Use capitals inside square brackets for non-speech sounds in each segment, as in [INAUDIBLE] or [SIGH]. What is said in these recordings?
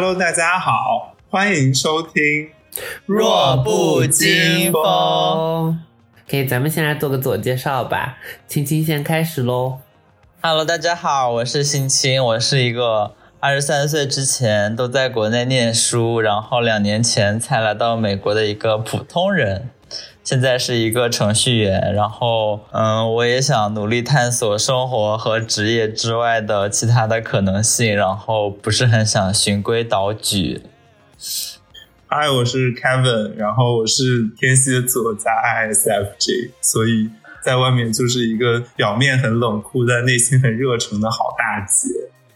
Hello，大家好，欢迎收听《弱不禁风》。可以，咱们先来做个自我介绍吧。青青先开始喽。Hello，大家好，我是青青，我是一个二十三岁之前都在国内念书，然后两年前才来到美国的一个普通人。现在是一个程序员，然后嗯，我也想努力探索生活和职业之外的其他的可能性，然后不是很想循规蹈矩。嗨，我是 Kevin，然后我是天蝎座加 ISFJ，所以在外面就是一个表面很冷酷但内心很热诚的好大姐。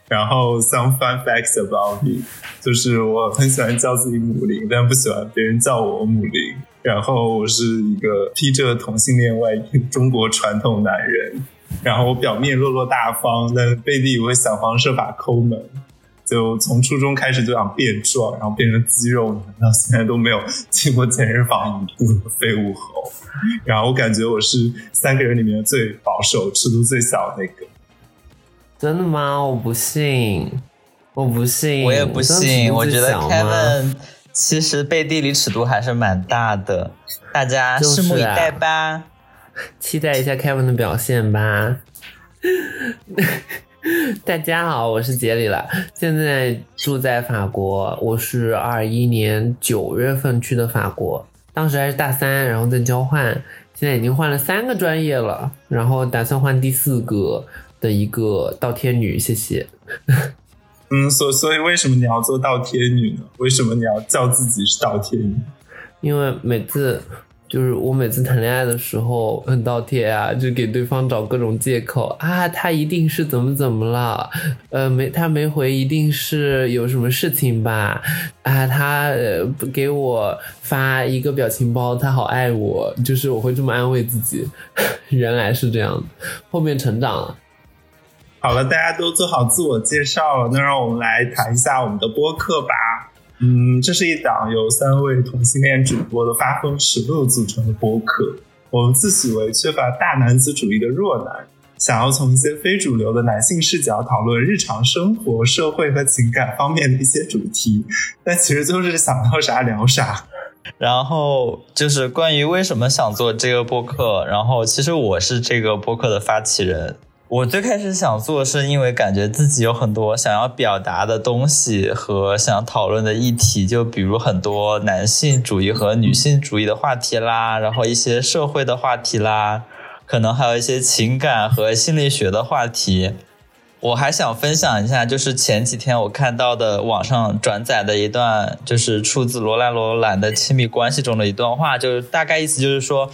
然后 some fun facts about me，就是我很喜欢叫自己母林，但不喜欢别人叫我母林。然后我是一个披着同性恋外衣的中国传统男人，然后我表面落落大方，但背地里会想方设法抠门。就从初中开始就想变壮，然后变成肌肉男，到现在都没有进过健身房一步的废物猴。然后我感觉我是三个人里面最保守、尺度最小的那个。真的吗？我不信，我不信，我也不信。我觉得 Kevin。其实背地里尺度还是蛮大的，大家拭目以待吧，期待一下 Kevin 的表现吧。[LAUGHS] 大家好，我是杰里了，现在住在法国，我是二一年九月份去的法国，当时还是大三，然后在交换，现在已经换了三个专业了，然后打算换第四个的一个倒贴女，谢谢。嗯，所所以为什么你要做倒贴女呢？为什么你要叫自己是倒贴女？因为每次就是我每次谈恋爱的时候很倒贴啊，就给对方找各种借口啊，他一定是怎么怎么了，呃，没他没回，一定是有什么事情吧？啊，他给我发一个表情包，他好爱我，就是我会这么安慰自己。[LAUGHS] 原来是这样，后面成长了。好了，大家都做好自我介绍了，那让我们来谈一下我们的播客吧。嗯，这是一档由三位同性恋主播的发疯实录组成的播客。我们自诩为缺乏大男子主义的弱男，想要从一些非主流的男性视角讨论日常生活、社会和情感方面的一些主题，但其实就是想到啥聊啥。然后就是关于为什么想做这个播客，然后其实我是这个播客的发起人。我最开始想做，是因为感觉自己有很多想要表达的东西和想讨论的议题，就比如很多男性主义和女性主义的话题啦，然后一些社会的话题啦，可能还有一些情感和心理学的话题。我还想分享一下，就是前几天我看到的网上转载的一段，就是出自罗兰罗兰的《亲密关系》中的一段话，就是大概意思就是说。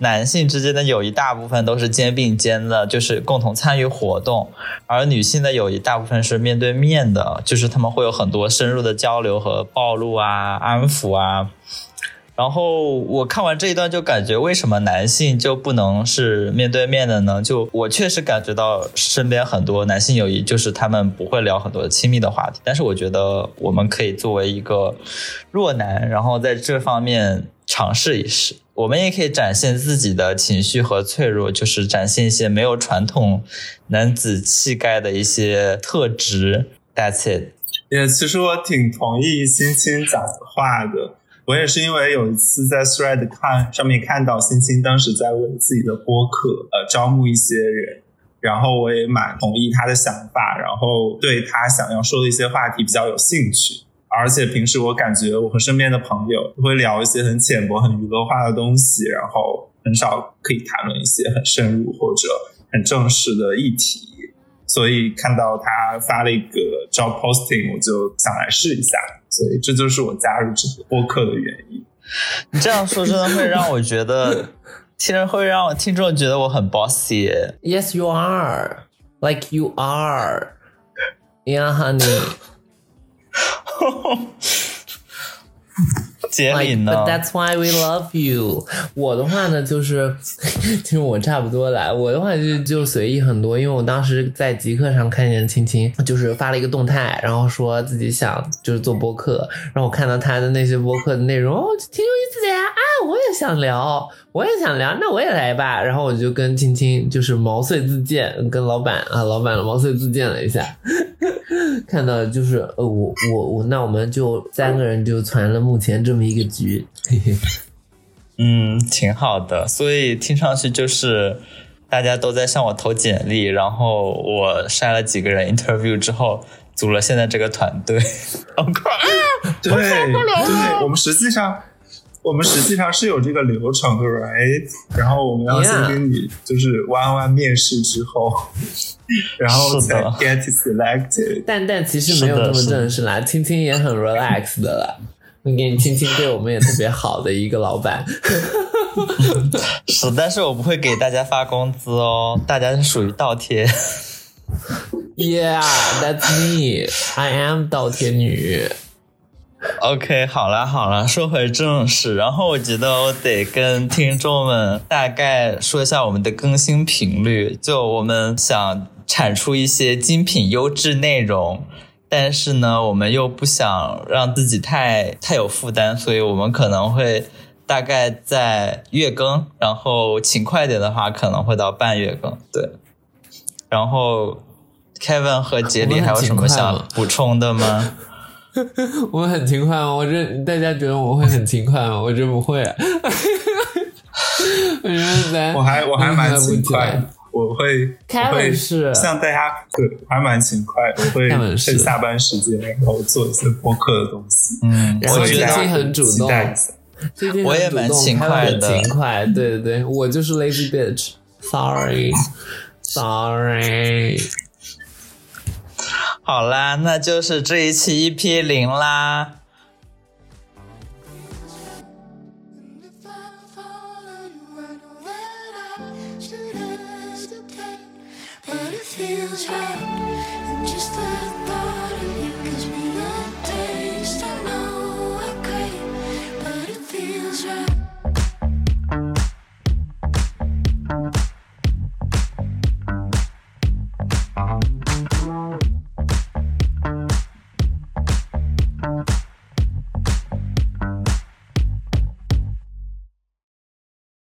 男性之间的友谊大部分都是肩并肩的，就是共同参与活动；而女性的友谊大部分是面对面的，就是他们会有很多深入的交流和暴露啊、安抚啊。然后我看完这一段就感觉，为什么男性就不能是面对面的呢？就我确实感觉到身边很多男性友谊，就是他们不会聊很多亲密的话题。但是我觉得我们可以作为一个弱男，然后在这方面尝试一试。我们也可以展现自己的情绪和脆弱，就是展现一些没有传统男子气概的一些特质。That's it。也其实我挺同意欣欣讲的话的。我也是因为有一次在 Thread 看上面看到欣欣当时在为自己的播客呃招募一些人，然后我也蛮同意他的想法，然后对他想要说的一些话题比较有兴趣。而且平时我感觉我和身边的朋友会聊一些很浅薄、很娱乐化的东西，然后很少可以谈论一些很深入或者很正式的议题。所以看到他发了一个 job posting，我就想来试一下。所以这就是我加入这个播客的原因。你这样说真的会让我觉得，听着会让我听众觉得我很 bossy。Yes, you are. Like you are. Yeah, honey. [LAUGHS] 杰里呢？But that's why we love you。我的话呢，就是其实我差不多来。[LAUGHS] 我的话就就随意很多，因为我当时在极客上看见青青，就是发了一个动态，然后说自己想就是做播客，然后我看到他的那些播客的内容，哦，挺有意思的呀！啊，我也想聊，我也想聊，那我也来吧。然后我就跟青青就是毛遂自荐，跟老板啊，老板毛遂自荐了一下。看到就是呃，我我我，那我们就三个人就传了目前这么一个局，嘿嘿。嗯，挺好的。所以听上去就是大家都在向我投简历，然后我筛了几个人 interview 之后，组了现在这个团队。[LAUGHS] 好快，对对，我们实际上我们实际上是有这个流程的，right？然后我们要先跟你就是弯弯面试之后，[LAUGHS] 然后才 get selected。但但其实没有这么正式啦，青青也很 relax 的啦。给你青青，对我们也特别好的一个老板。[LAUGHS] 是，但是我不会给大家发工资哦，大家是属于倒贴。Yeah, that's me. I am 倒贴女。OK，好了好了，说回正事。然后我觉得我得跟听众们大概说一下我们的更新频率。就我们想产出一些精品优质内容。但是呢，我们又不想让自己太太有负担，所以我们可能会大概在月更，然后勤快点的话，可能会到半月更。对，然后 Kevin 和杰里还有什么想补充的吗？[LAUGHS] 我很勤快吗？我这大家觉得我会很勤快吗？我这不会。我觉得咱 [LAUGHS] 我还我还蛮勤快。我会，开会是像大家，对，还蛮勤快。我会趁下班时间，然后做一些播客的东西。嗯，我觉得很主动，最近我也蛮勤快的，勤快。对对对，我就是 lazy bitch，sorry，sorry。好啦那就是这一期一批零啦。Feels right.